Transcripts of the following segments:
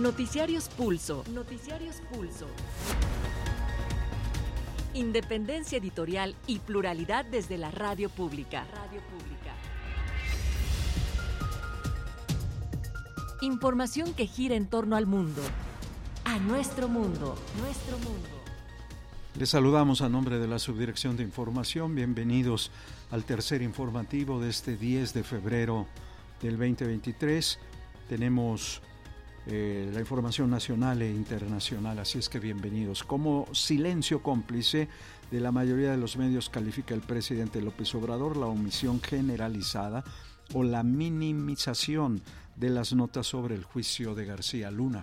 Noticiarios Pulso. Noticiarios Pulso. Independencia editorial y pluralidad desde la radio pública. Radio pública. Información que gira en torno al mundo. A nuestro mundo. Nuestro mundo. Les saludamos a nombre de la Subdirección de Información. Bienvenidos al tercer informativo de este 10 de febrero del 2023. Tenemos eh, la información nacional e internacional, así es que bienvenidos. Como silencio cómplice de la mayoría de los medios califica el presidente López Obrador la omisión generalizada o la minimización de las notas sobre el juicio de García Luna.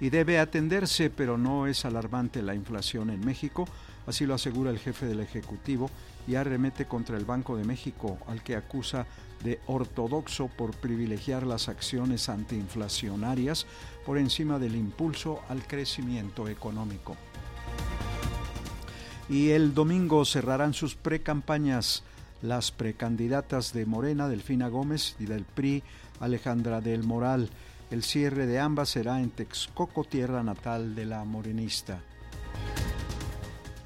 Y debe atenderse, pero no es alarmante la inflación en México, así lo asegura el jefe del Ejecutivo y arremete contra el Banco de México, al que acusa de ortodoxo por privilegiar las acciones antiinflacionarias por encima del impulso al crecimiento económico. Y el domingo cerrarán sus precampañas las precandidatas de Morena, Delfina Gómez, y del PRI, Alejandra del Moral. El cierre de ambas será en Texcoco, tierra natal de la morenista.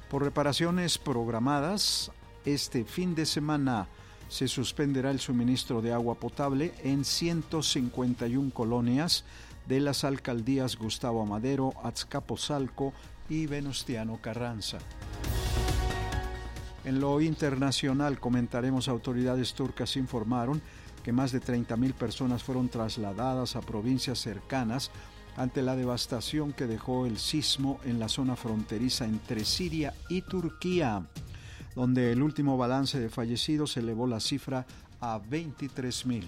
Por reparaciones programadas, este fin de semana se suspenderá el suministro de agua potable en 151 colonias de las alcaldías Gustavo Amadero, Azcapotzalco y Venustiano Carranza. En lo internacional comentaremos autoridades turcas informaron que más de 30.000 personas fueron trasladadas a provincias cercanas ante la devastación que dejó el sismo en la zona fronteriza entre Siria y Turquía donde el último balance de fallecidos elevó la cifra a 23.000.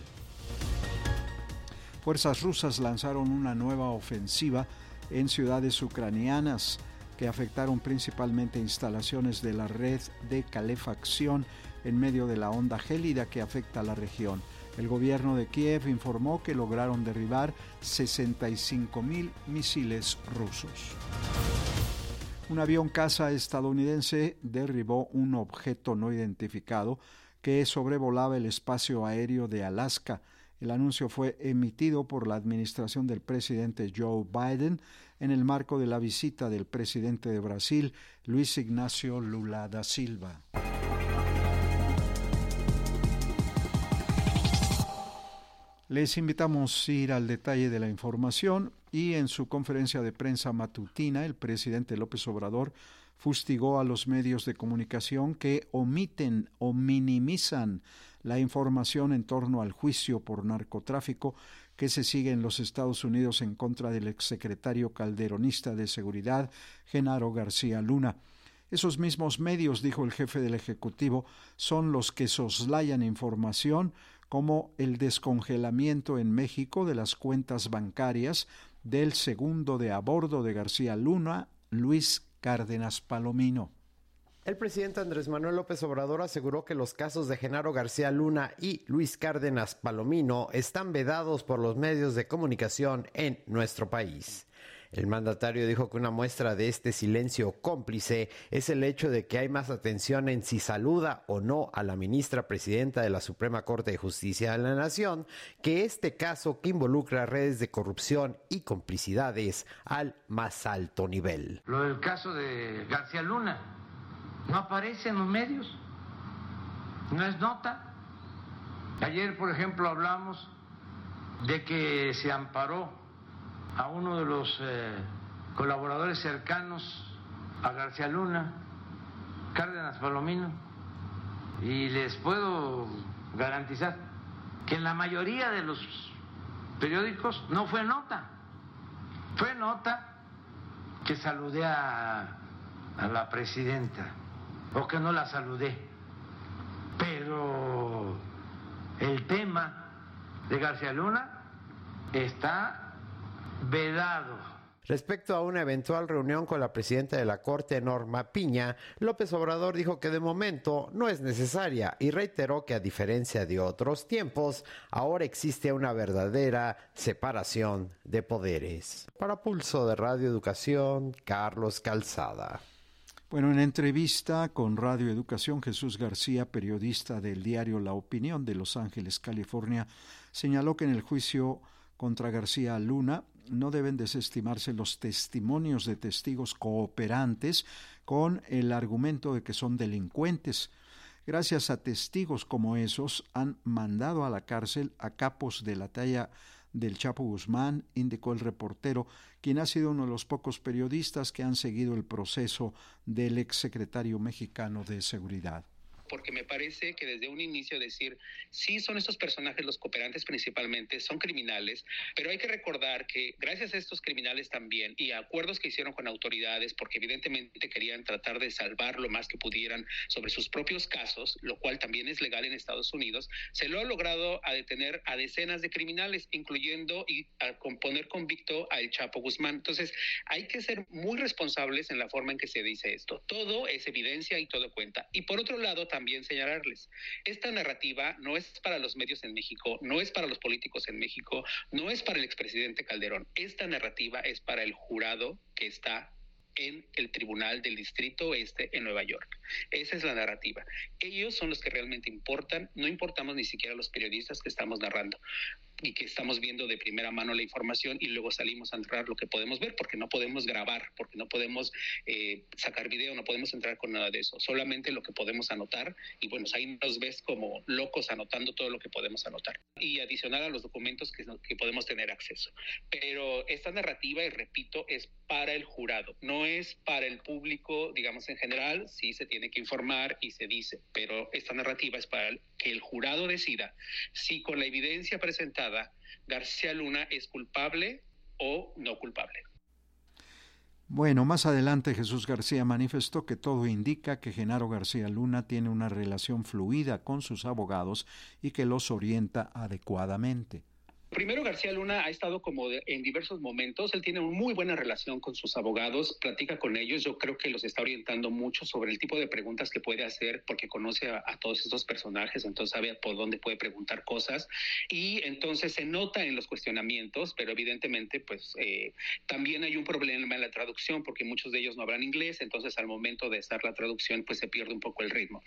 Fuerzas rusas lanzaron una nueva ofensiva en ciudades ucranianas que afectaron principalmente instalaciones de la red de calefacción en medio de la onda gélida que afecta a la región. El gobierno de Kiev informó que lograron derribar 65.000 misiles rusos. Un avión caza estadounidense derribó un objeto no identificado que sobrevolaba el espacio aéreo de Alaska. El anuncio fue emitido por la administración del presidente Joe Biden en el marco de la visita del presidente de Brasil, Luis Ignacio Lula da Silva. Les invitamos a ir al detalle de la información y en su conferencia de prensa matutina el presidente López Obrador fustigó a los medios de comunicación que omiten o minimizan la información en torno al juicio por narcotráfico que se sigue en los Estados Unidos en contra del exsecretario calderonista de Seguridad, Genaro García Luna. Esos mismos medios, dijo el jefe del Ejecutivo, son los que soslayan información como el descongelamiento en México de las cuentas bancarias del segundo de a bordo de García Luna, Luis Cárdenas Palomino. El presidente Andrés Manuel López Obrador aseguró que los casos de Genaro García Luna y Luis Cárdenas Palomino están vedados por los medios de comunicación en nuestro país. El mandatario dijo que una muestra de este silencio cómplice es el hecho de que hay más atención en si saluda o no a la ministra presidenta de la Suprema Corte de Justicia de la Nación que este caso que involucra redes de corrupción y complicidades al más alto nivel. Lo del caso de García Luna no aparece en los medios, no es nota. Ayer, por ejemplo, hablamos de que se amparó a uno de los eh, colaboradores cercanos a García Luna, Cárdenas Palomino, y les puedo garantizar que en la mayoría de los periódicos no fue nota, fue nota que saludé a, a la presidenta o que no la saludé, pero el tema de García Luna está vedado. Respecto a una eventual reunión con la presidenta de la Corte, Norma Piña, López Obrador dijo que de momento no es necesaria y reiteró que a diferencia de otros tiempos, ahora existe una verdadera separación de poderes. Para Pulso de Radio Educación, Carlos Calzada. Bueno, en entrevista con Radio Educación, Jesús García, periodista del diario La Opinión de Los Ángeles, California, señaló que en el juicio contra García Luna, no deben desestimarse los testimonios de testigos cooperantes con el argumento de que son delincuentes. Gracias a testigos como esos han mandado a la cárcel a capos de la talla del Chapo Guzmán, indicó el reportero, quien ha sido uno de los pocos periodistas que han seguido el proceso del exsecretario mexicano de Seguridad porque me parece que desde un inicio decir, sí, son estos personajes los cooperantes principalmente, son criminales, pero hay que recordar que gracias a estos criminales también y a acuerdos que hicieron con autoridades, porque evidentemente querían tratar de salvar lo más que pudieran sobre sus propios casos, lo cual también es legal en Estados Unidos, se lo ha logrado a detener a decenas de criminales, incluyendo y a poner convicto al Chapo Guzmán. Entonces, hay que ser muy responsables en la forma en que se dice esto. Todo es evidencia y todo cuenta. Y por otro lado, también también señalarles. Esta narrativa no es para los medios en México, no es para los políticos en México, no es para el expresidente Calderón. Esta narrativa es para el jurado que está en el Tribunal del Distrito Oeste en Nueva York. Esa es la narrativa. Ellos son los que realmente importan, no importamos ni siquiera los periodistas que estamos narrando y que estamos viendo de primera mano la información y luego salimos a entrar lo que podemos ver porque no podemos grabar, porque no podemos eh, sacar video, no podemos entrar con nada de eso, solamente lo que podemos anotar y bueno, ahí nos ves como locos anotando todo lo que podemos anotar y adicional a los documentos que, que podemos tener acceso. Pero esta narrativa, y repito, es para el jurado, no es para el público, digamos en general, sí se tiene que informar y se dice, pero esta narrativa es para que el jurado decida si con la evidencia presentada García Luna es culpable o no culpable. Bueno, más adelante Jesús García manifestó que todo indica que Genaro García Luna tiene una relación fluida con sus abogados y que los orienta adecuadamente. Primero, García Luna ha estado como en diversos momentos. Él tiene una muy buena relación con sus abogados, platica con ellos. Yo creo que los está orientando mucho sobre el tipo de preguntas que puede hacer porque conoce a, todos estos personajes, entonces sabe por dónde puede preguntar cosas. Y entonces se nota en los cuestionamientos, pero evidentemente, pues eh, también hay un problema en la traducción porque muchos de ellos no hablan inglés, entonces al momento de estar la traducción, pues se pierde un poco el ritmo.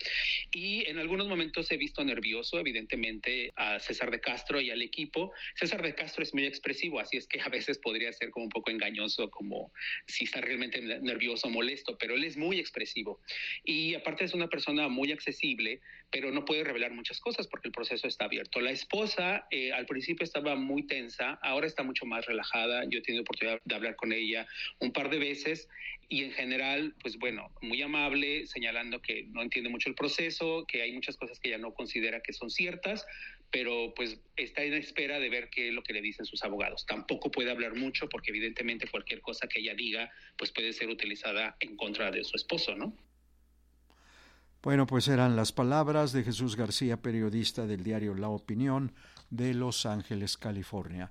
Y en algunos momentos he visto nervioso, evidentemente, a César de Castro y al equipo César de Castro es muy expresivo, así es que a veces podría ser como un poco engañoso, como si está realmente nervioso o molesto, pero él es muy expresivo. Y aparte es una persona muy accesible, pero no puede revelar muchas cosas porque el proceso está abierto. La esposa eh, al principio estaba muy tensa, ahora está mucho más relajada. Yo he tenido oportunidad de hablar con ella un par de veces y en general, pues bueno, muy amable, señalando que no entiende mucho el proceso, que hay muchas cosas que ella no considera que son ciertas, pero pues está en espera de ver qué es lo que le dicen sus abogados. Tampoco puede hablar mucho porque evidentemente cualquier cosa que ella diga pues puede ser utilizada en contra de su esposo, ¿no? Bueno, pues eran las palabras de Jesús García, periodista del diario La Opinión de Los Ángeles, California.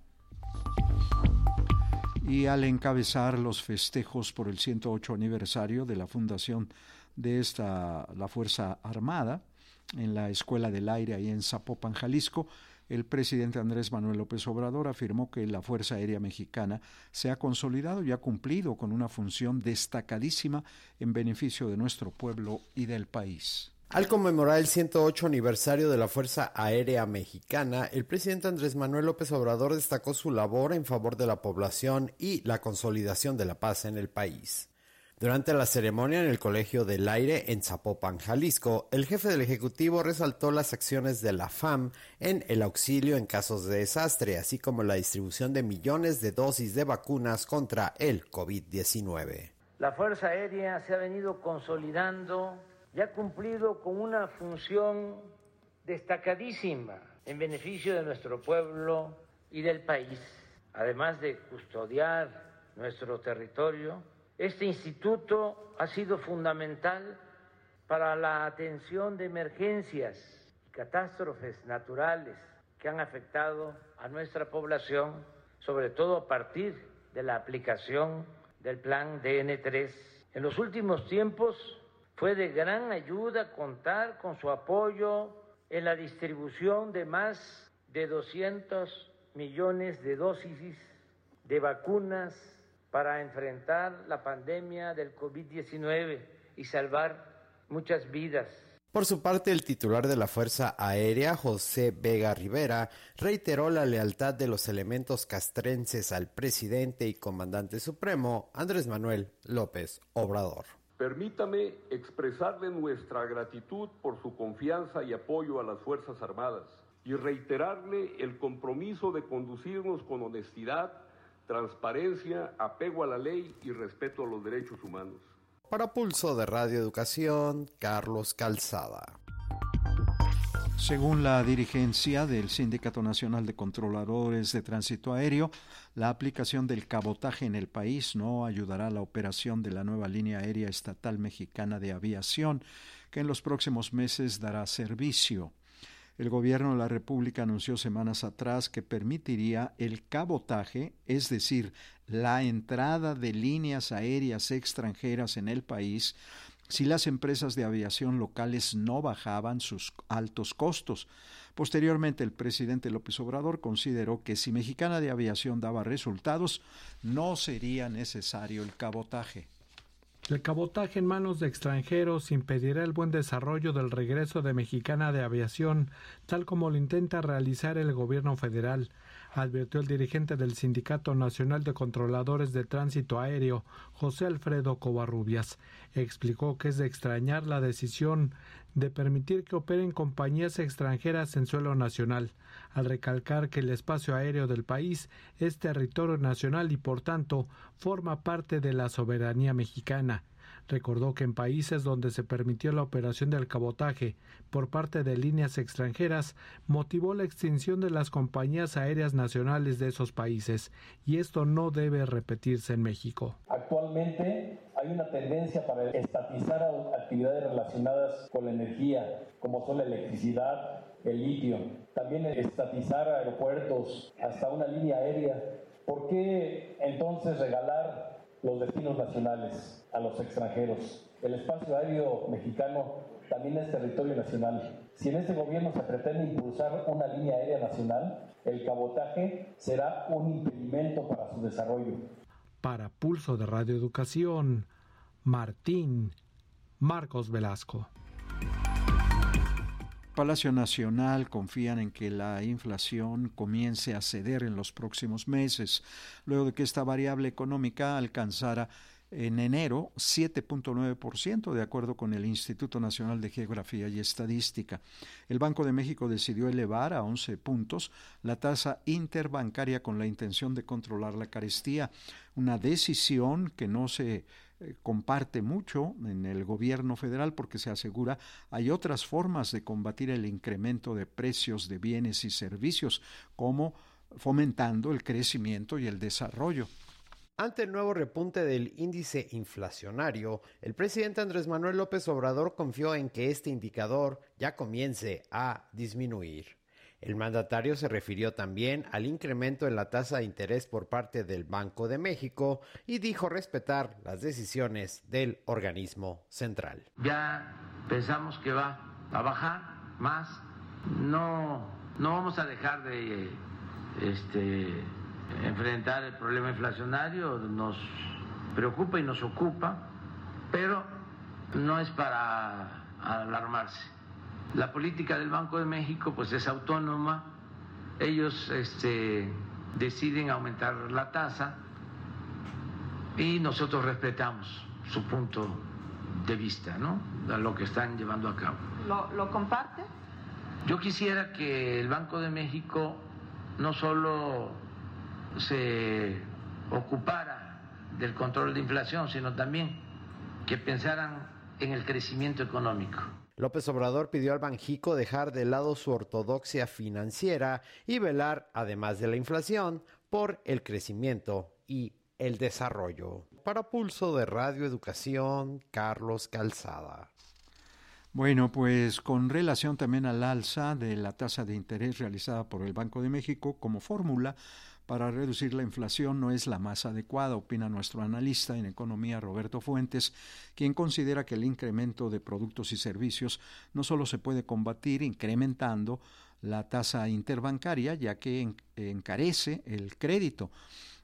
Y al encabezar los festejos por el 108 aniversario de la fundación de esta la Fuerza Armada, en la Escuela del Aire ahí en Zapopan, Jalisco, el presidente Andrés Manuel López Obrador afirmó que la Fuerza Aérea Mexicana se ha consolidado y ha cumplido con una función destacadísima en beneficio de nuestro pueblo y del país. Al conmemorar el 108 aniversario de la Fuerza Aérea Mexicana, el presidente Andrés Manuel López Obrador destacó su labor en favor de la población y la consolidación de la paz en el país. Durante la ceremonia en el Colegio del Aire en Zapopan, Jalisco, el jefe del Ejecutivo resaltó las acciones de la FAM en el auxilio en casos de desastre, así como la distribución de millones de dosis de vacunas contra el COVID-19. La Fuerza Aérea se ha venido consolidando y ha cumplido con una función destacadísima en beneficio de nuestro pueblo y del país, además de custodiar nuestro territorio este instituto ha sido fundamental para la atención de emergencias y catástrofes naturales que han afectado a nuestra población, sobre todo a partir de la aplicación del plan DN3. En los últimos tiempos fue de gran ayuda contar con su apoyo en la distribución de más de 200 millones de dosis de vacunas para enfrentar la pandemia del COVID-19 y salvar muchas vidas. Por su parte, el titular de la Fuerza Aérea, José Vega Rivera, reiteró la lealtad de los elementos castrenses al presidente y comandante supremo, Andrés Manuel López Obrador. Permítame expresarle nuestra gratitud por su confianza y apoyo a las Fuerzas Armadas y reiterarle el compromiso de conducirnos con honestidad, transparencia, apego a la ley y respeto a los derechos humanos. Para Pulso de Radio Educación, Carlos Calzada. Según la dirigencia del Sindicato Nacional de Controladores de Tránsito Aéreo, la aplicación del cabotaje en el país no ayudará a la operación de la nueva línea aérea estatal mexicana de aviación, que en los próximos meses dará servicio. El gobierno de la República anunció semanas atrás que permitiría el cabotaje, es decir, la entrada de líneas aéreas extranjeras en el país, si las empresas de aviación locales no bajaban sus altos costos. Posteriormente, el presidente López Obrador consideró que si Mexicana de Aviación daba resultados, no sería necesario el cabotaje. El cabotaje en manos de extranjeros impedirá el buen desarrollo del regreso de Mexicana de Aviación, tal como lo intenta realizar el gobierno federal, advirtió el dirigente del Sindicato Nacional de Controladores de Tránsito Aéreo, José Alfredo Covarrubias. Explicó que es de extrañar la decisión de permitir que operen compañías extranjeras en suelo nacional, al recalcar que el espacio aéreo del país es territorio nacional y por tanto forma parte de la soberanía mexicana. Recordó que en países donde se permitió la operación del cabotaje por parte de líneas extranjeras motivó la extinción de las compañías aéreas nacionales de esos países y esto no debe repetirse en México. Actualmente hay una tendencia para estatizar actividades relacionadas con la energía, como son la electricidad, el litio, también estatizar aeropuertos, hasta una línea aérea. ¿Por qué entonces regalar los destinos nacionales a los extranjeros? El espacio aéreo mexicano también es territorio nacional. Si en este gobierno se pretende impulsar una línea aérea nacional, el cabotaje será un impedimento para su desarrollo. Para Pulso de Radio Educación, Martín Marcos Velasco. Palacio Nacional confían en que la inflación comience a ceder en los próximos meses, luego de que esta variable económica alcanzara en enero 7.9%, de acuerdo con el Instituto Nacional de Geografía y Estadística. El Banco de México decidió elevar a 11 puntos la tasa interbancaria con la intención de controlar la carestía, una decisión que no se eh, comparte mucho en el gobierno federal porque se asegura hay otras formas de combatir el incremento de precios de bienes y servicios, como fomentando el crecimiento y el desarrollo. Ante el nuevo repunte del índice inflacionario, el presidente Andrés Manuel López Obrador confió en que este indicador ya comience a disminuir. El mandatario se refirió también al incremento en la tasa de interés por parte del Banco de México y dijo respetar las decisiones del organismo central. Ya pensamos que va a bajar más. No, no vamos a dejar de este, enfrentar el problema inflacionario, nos preocupa y nos ocupa, pero no es para alarmarse. La política del Banco de México pues es autónoma, ellos este, deciden aumentar la tasa y nosotros respetamos su punto de vista, ¿no? A lo que están llevando a cabo. ¿Lo, lo comparte? Yo quisiera que el Banco de México no solo se ocupara del control de inflación, sino también que pensaran en el crecimiento económico. López Obrador pidió al Banjico dejar de lado su ortodoxia financiera y velar, además de la inflación, por el crecimiento y el desarrollo. Para Pulso de Radio Educación, Carlos Calzada. Bueno, pues con relación también al alza de la tasa de interés realizada por el Banco de México como fórmula para reducir la inflación no es la más adecuada, opina nuestro analista en economía Roberto Fuentes, quien considera que el incremento de productos y servicios no solo se puede combatir incrementando la tasa interbancaria, ya que encarece el crédito.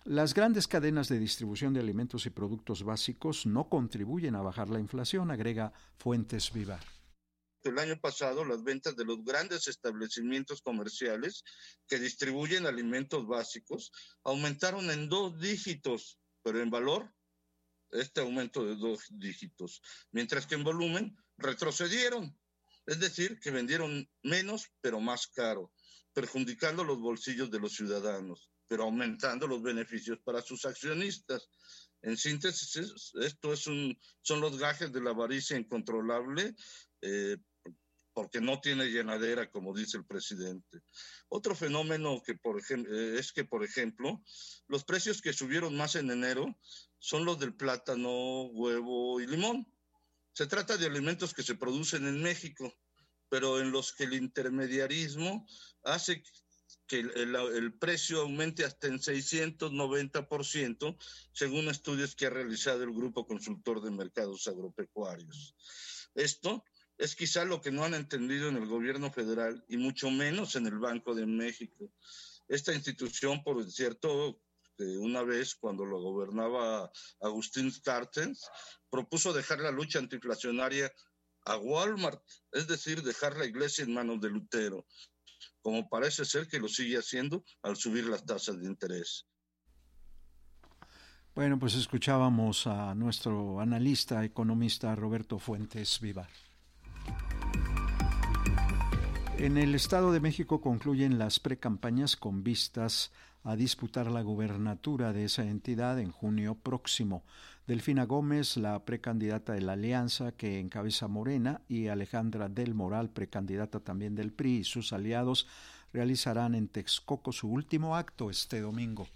Las grandes cadenas de distribución de alimentos y productos básicos no contribuyen a bajar la inflación, agrega Fuentes Vivar al año pasado, las ventas de los grandes establecimientos comerciales que distribuyen alimentos básicos aumentaron en dos dígitos, pero en valor, este aumento de dos dígitos, mientras que en volumen retrocedieron, es decir, que vendieron menos, pero más caro, perjudicando los bolsillos de los ciudadanos, pero aumentando los beneficios para sus accionistas. En síntesis, esto es un, son los gajes de la avaricia incontrolable, eh, porque no tiene llenadera, como dice el presidente. Otro fenómeno que, por eh, es que, por ejemplo, los precios que subieron más en enero son los del plátano, huevo y limón. Se trata de alimentos que se producen en México, pero en los que el intermediarismo hace que el, precio aumente hasta en 690%, según estudios que ha realizado el Grupo Consultor de Mercados Agropecuarios. Esto es quizá lo que no han entendido en el gobierno federal y mucho menos en el Banco de México. Esta institución, por cierto, una vez cuando lo gobernaba Agustín Cartens, propuso dejar la lucha antiinflacionaria a Walmart, es decir, dejar la iglesia en manos de Lutero como parece ser que lo sigue haciendo al subir las tasas de interés. Bueno, pues escuchábamos a nuestro analista economista Roberto Fuentes Vivar. En el Estado de México concluyen las precampañas con vistas a disputar la gubernatura de esa entidad en junio próximo. Delfina Gómez, la precandidata de la Alianza que encabeza Morena, y Alejandra del Moral, precandidata también del PRI y sus aliados, realizarán en Texcoco su último acto este domingo.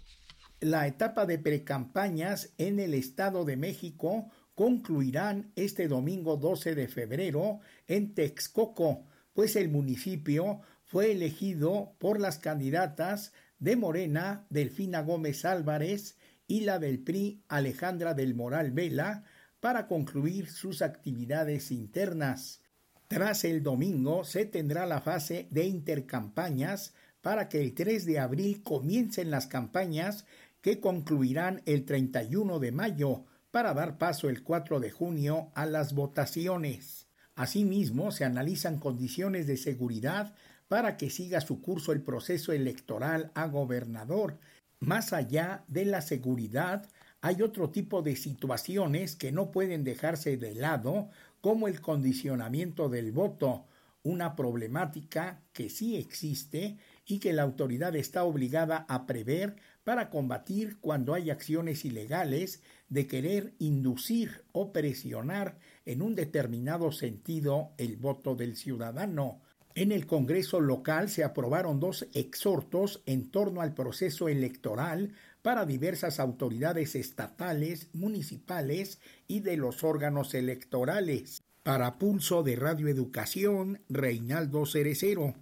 La etapa de precampañas en el Estado de México concluirán este domingo 12 de febrero en Texcoco, pues el municipio fue elegido por las candidatas de Morena, Delfina Gómez Álvarez, y la del PRI Alejandra del Moral Vela para concluir sus actividades internas. Tras el domingo se tendrá la fase de intercampañas para que el 3 de abril comiencen las campañas que concluirán el 31 de mayo para dar paso el 4 de junio a las votaciones. Asimismo, se analizan condiciones de seguridad para que siga su curso el proceso electoral a gobernador. Más allá de la seguridad, hay otro tipo de situaciones que no pueden dejarse de lado, como el condicionamiento del voto, una problemática que sí existe y que la autoridad está obligada a prever para combatir cuando hay acciones ilegales de querer inducir o presionar en un determinado sentido el voto del ciudadano. En el Congreso local se aprobaron dos exhortos en torno al proceso electoral para diversas autoridades estatales, municipales y de los órganos electorales. Para Pulso de Radio Educación, Reinaldo Cerecero.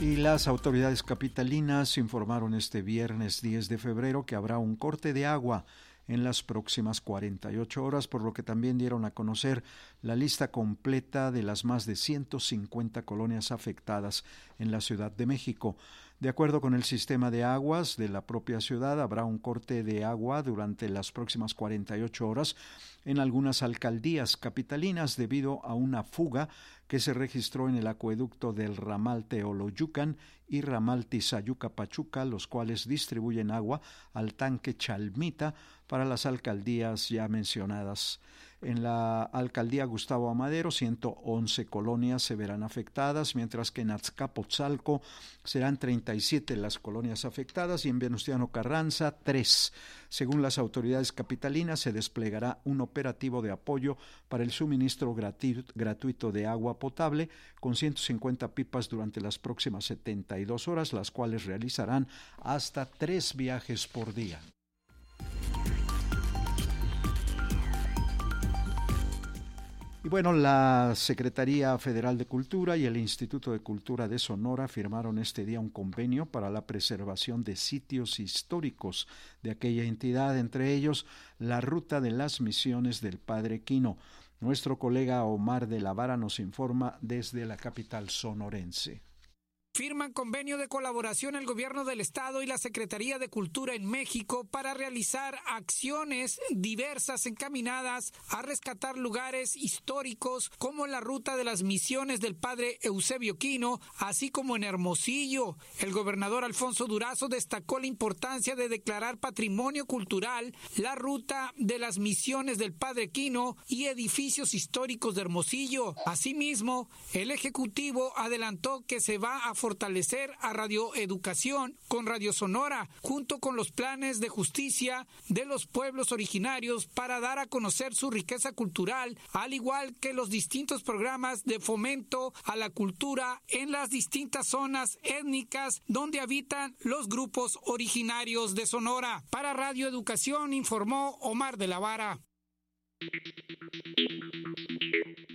Y las autoridades capitalinas informaron este viernes 10 de febrero que habrá un corte de agua en las próximas 48 horas, por lo que también dieron a conocer la lista completa de las más de 150 colonias afectadas en la Ciudad de México. De acuerdo con el sistema de aguas de la propia ciudad, habrá un corte de agua durante las próximas 48 horas en algunas alcaldías capitalinas debido a una fuga que se registró en el acueducto del ramal Teoloyucan y ramal Tizayuca Pachuca, los cuales distribuyen agua al tanque Chalmita para las alcaldías ya mencionadas. En la alcaldía Gustavo Amadero, 111 colonias se verán afectadas, mientras que en Azcapotzalco serán 37 las colonias afectadas y en Venustiano Carranza 3. Según las autoridades capitalinas, se desplegará un operativo de apoyo para el suministro gratuito de agua potable con 150 pipas durante las próximas 72 horas, las cuales realizarán hasta tres viajes por día. Bueno, la Secretaría Federal de Cultura y el Instituto de Cultura de Sonora firmaron este día un convenio para la preservación de sitios históricos de aquella entidad, entre ellos la Ruta de las Misiones del Padre Quino. Nuestro colega Omar de la Vara nos informa desde la capital sonorense. Firman convenio de colaboración el gobierno del estado y la Secretaría de Cultura en México para realizar acciones diversas encaminadas a rescatar lugares históricos como la ruta de las misiones del padre Eusebio Quino, así como en Hermosillo. El gobernador Alfonso Durazo destacó la importancia de declarar patrimonio cultural la ruta de las misiones del padre Quino y edificios históricos de Hermosillo. Asimismo, el ejecutivo adelantó que se va a fortalecer a Radio Educación con Radio Sonora, junto con los planes de justicia de los pueblos originarios para dar a conocer su riqueza cultural, al igual que los distintos programas de fomento a la cultura en las distintas zonas étnicas donde habitan los grupos originarios de Sonora. Para Radio Educación informó Omar de la Vara.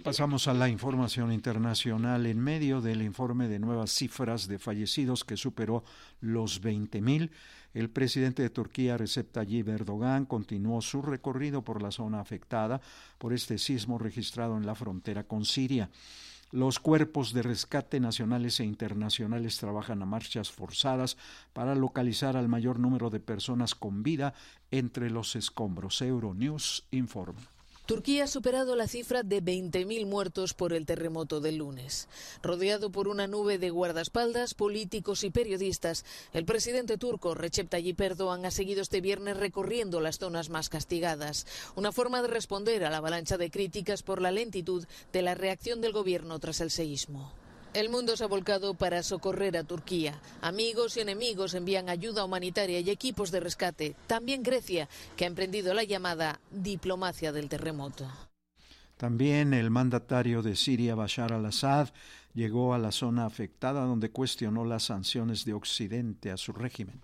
Pasamos a la información internacional. En medio del informe de nuevas cifras de fallecidos que superó los 20.000, el presidente de Turquía, Recep Tayyip Erdogan, continuó su recorrido por la zona afectada por este sismo registrado en la frontera con Siria. Los cuerpos de rescate nacionales e internacionales trabajan a marchas forzadas para localizar al mayor número de personas con vida entre los escombros. Euronews informa. Turquía ha superado la cifra de 20.000 muertos por el terremoto del lunes. Rodeado por una nube de guardaespaldas, políticos y periodistas, el presidente turco Recep Tayyip Erdogan ha seguido este viernes recorriendo las zonas más castigadas, una forma de responder a la avalancha de críticas por la lentitud de la reacción del gobierno tras el seísmo. El mundo se ha volcado para socorrer a Turquía. Amigos y enemigos envían ayuda humanitaria y equipos de rescate. También Grecia, que ha emprendido la llamada diplomacia del terremoto. También el mandatario de Siria, Bashar al-Assad, llegó a la zona afectada donde cuestionó las sanciones de Occidente a su régimen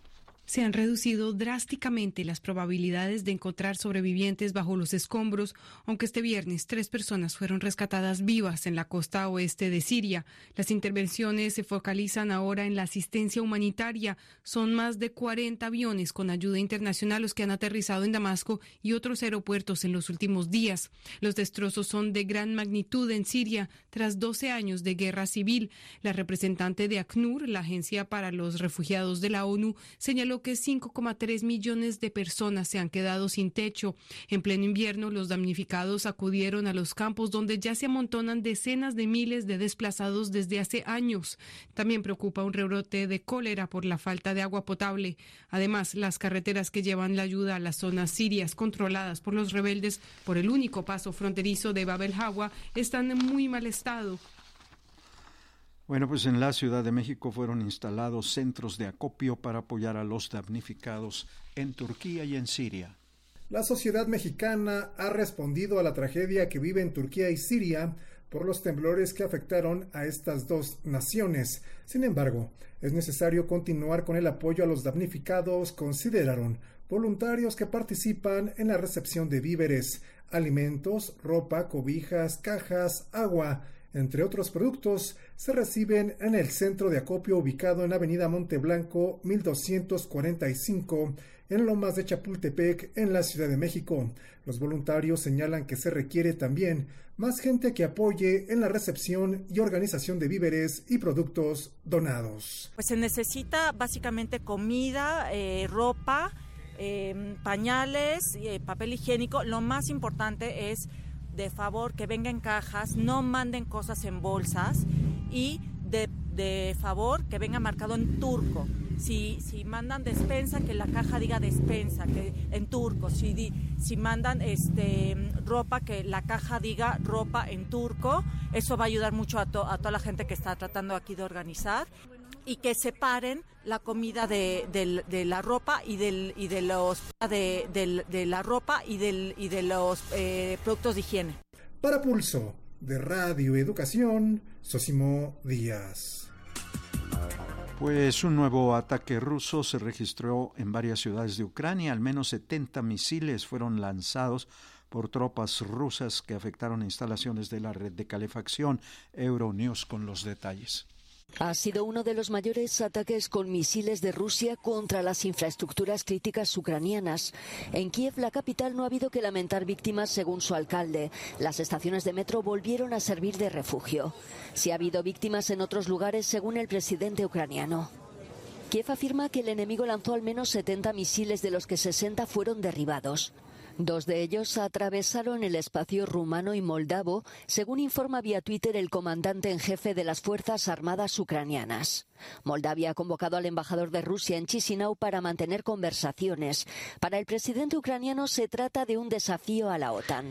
se han reducido drásticamente las probabilidades de encontrar sobrevivientes bajo los escombros, aunque este viernes tres personas fueron rescatadas vivas en la costa oeste de Siria. Las intervenciones se focalizan ahora en la asistencia humanitaria. Son más de 40 aviones con ayuda internacional los que han aterrizado en Damasco y otros aeropuertos en los últimos días. Los destrozos son de gran magnitud en Siria tras 12 años de guerra civil. La representante de ACNUR, la Agencia para los Refugiados de la ONU, señaló que 5,3 millones de personas se han quedado sin techo. En pleno invierno, los damnificados acudieron a los campos donde ya se amontonan decenas de miles de desplazados desde hace años. También preocupa un rebrote de cólera por la falta de agua potable. Además, las carreteras que llevan la ayuda a las zonas sirias controladas por los rebeldes por el único paso fronterizo de Babel Hawa están en muy mal estado. Bueno, pues en la Ciudad de México fueron instalados centros de acopio para apoyar a los damnificados en Turquía y en Siria. La sociedad mexicana ha respondido a la tragedia que vive en Turquía y Siria por los temblores que afectaron a estas dos naciones. Sin embargo, es necesario continuar con el apoyo a los damnificados, consideraron voluntarios que participan en la recepción de víveres, alimentos, ropa, cobijas, cajas, agua, entre otros productos, se reciben en el centro de acopio ubicado en Avenida Monteblanco 1245 en Lomas de Chapultepec, en la Ciudad de México. Los voluntarios señalan que se requiere también más gente que apoye en la recepción y organización de víveres y productos donados. Pues se necesita básicamente comida, eh, ropa, eh, pañales, eh, papel higiénico. Lo más importante es de favor que vengan cajas, no manden cosas en bolsas y de, de favor que venga marcado en turco. Si, si mandan despensa, que la caja diga despensa, que en turco. Si, si mandan este, ropa, que la caja diga ropa en turco. Eso va a ayudar mucho a, a toda la gente que está tratando aquí de organizar y que separen la comida de, de, la ropa y del y de los de, de la ropa y del y de los eh, productos de higiene. Para Pulso de Radio Educación, Sosimo Díaz. Pues un nuevo ataque ruso se registró en varias ciudades de Ucrania. Al menos 70 misiles fueron lanzados por tropas rusas que afectaron instalaciones de la red de calefacción. Euronews con los detalles. Ha sido uno de los mayores ataques con misiles de Rusia contra las infraestructuras críticas ucranianas. En Kiev, la capital, no ha habido que lamentar víctimas según su alcalde. Las estaciones de metro volvieron a servir de refugio. Si ha habido víctimas en otros lugares según el presidente ucraniano. Kiev afirma que el enemigo lanzó al menos 70 misiles de los que 60 fueron derribados. Dos de ellos atravesaron el espacio rumano y moldavo, según informa vía Twitter el comandante en jefe de las Fuerzas Armadas ucranianas. Moldavia ha convocado al embajador de Rusia en Chisinau para mantener conversaciones. Para el presidente ucraniano se trata de un desafío a la OTAN.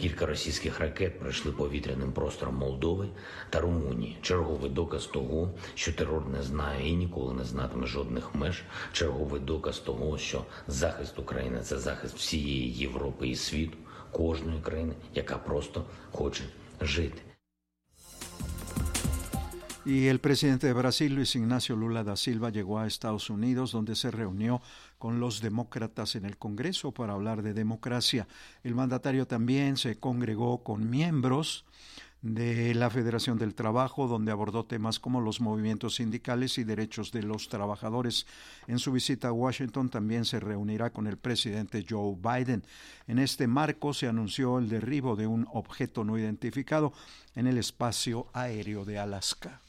Кілька російських ракет пройшли повітряним простором Молдови та Румунії. Черговий доказ того, що терор не знає і ніколи не знатиме жодних меж. Черговий доказ того, що захист України це захист всієї Європи і світу, кожної країни, яка просто хоче жити. Y el presidente de Brasil, Luis Ignacio Lula da Silva, llegó a Estados Unidos, donde se reunió con los demócratas en el Congreso para hablar de democracia. El mandatario también se congregó con miembros de la Federación del Trabajo, donde abordó temas como los movimientos sindicales y derechos de los trabajadores. En su visita a Washington también se reunirá con el presidente Joe Biden. En este marco se anunció el derribo de un objeto no identificado en el espacio aéreo de Alaska.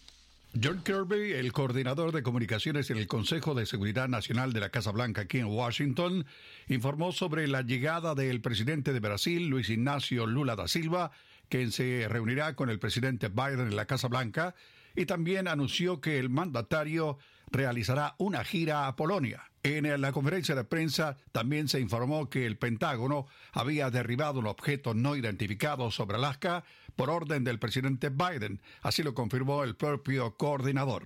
John Kirby, el coordinador de comunicaciones en el Consejo de Seguridad Nacional de la Casa Blanca aquí en Washington, informó sobre la llegada del presidente de Brasil, Luis Ignacio Lula da Silva, quien se reunirá con el presidente Biden en la Casa Blanca, y también anunció que el mandatario realizará una gira a Polonia. En la conferencia de prensa también se informó que el Pentágono había derribado un objeto no identificado sobre Alaska por orden del presidente Biden. Así lo confirmó el propio coordinador.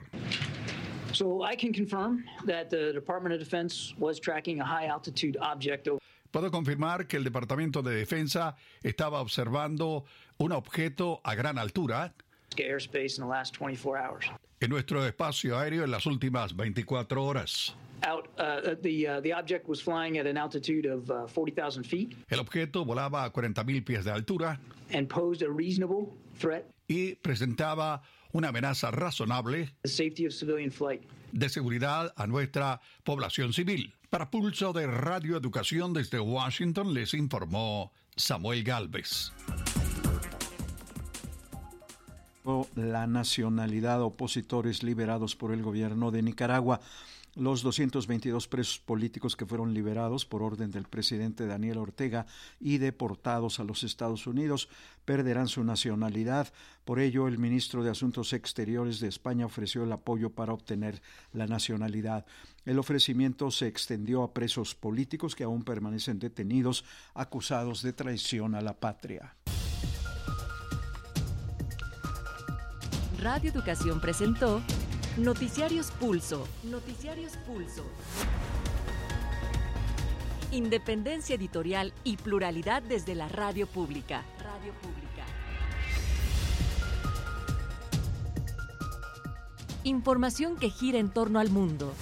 So I can confirm that the Department of Defense was tracking a high altitude object Puedo confirmar que el Departamento de Defensa estaba observando un objeto a gran altura airspace in the last 24 hours. en nuestro espacio aéreo en las últimas 24 horas. Uh, uh, the object was flying at an altitude of uh, 40,000 feet El objeto volaba a 40.000 pies de altura and posed a reasonable threat y presentaba una amenaza razonable the safety of civilian flight. de seguridad a nuestra población civil. Para Pulso de Radio Educación desde Washington les informó Samuel Galvez. La nacionalidad opositores liberados por el gobierno de Nicaragua. Los 222 presos políticos que fueron liberados por orden del presidente Daniel Ortega y deportados a los Estados Unidos perderán su nacionalidad. Por ello, el ministro de Asuntos Exteriores de España ofreció el apoyo para obtener la nacionalidad. El ofrecimiento se extendió a presos políticos que aún permanecen detenidos acusados de traición a la patria. Radio Educación presentó Noticiarios Pulso. Noticiarios Pulso. Independencia editorial y pluralidad desde la radio pública. Radio pública. Información que gira en torno al mundo.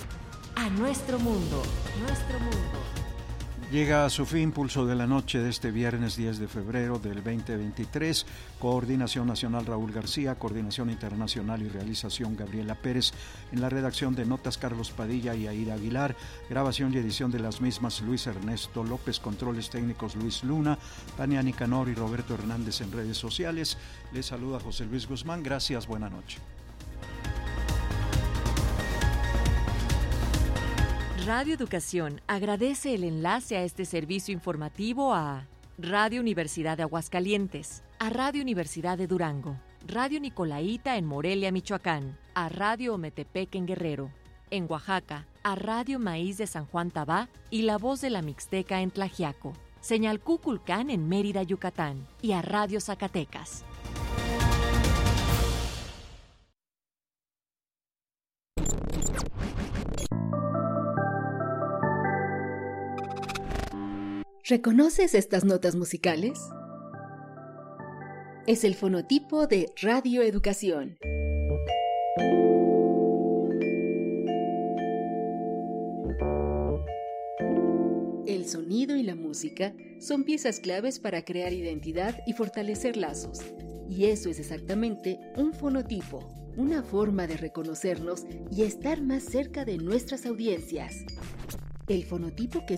A nuestro mundo. Nuestro mundo. Llega a su fin Pulso de la Noche de este viernes 10 de febrero del 2023. Coordinación Nacional Raúl García, Coordinación Internacional y Realización Gabriela Pérez. En la redacción de Notas Carlos Padilla y Aida Aguilar. Grabación y edición de las mismas Luis Ernesto López. Controles técnicos Luis Luna. Tania Nicanor y Roberto Hernández en redes sociales. Les saluda José Luis Guzmán. Gracias, buena noche. Radio Educación agradece el enlace a este servicio informativo a Radio Universidad de Aguascalientes, a Radio Universidad de Durango, Radio Nicolaita en Morelia, Michoacán, a Radio Ometepec en Guerrero, en Oaxaca, a Radio Maíz de San Juan Tabá y La Voz de la Mixteca en Tlajiaco, Señal Cuculcán en Mérida, Yucatán y a Radio Zacatecas. ¿Reconoces estas notas musicales? Es el fonotipo de Radio Educación. El sonido y la música son piezas claves para crear identidad y fortalecer lazos. Y eso es exactamente un fonotipo. una forma de reconocernos y estar más cerca de nuestras audiencias. El fonotipo que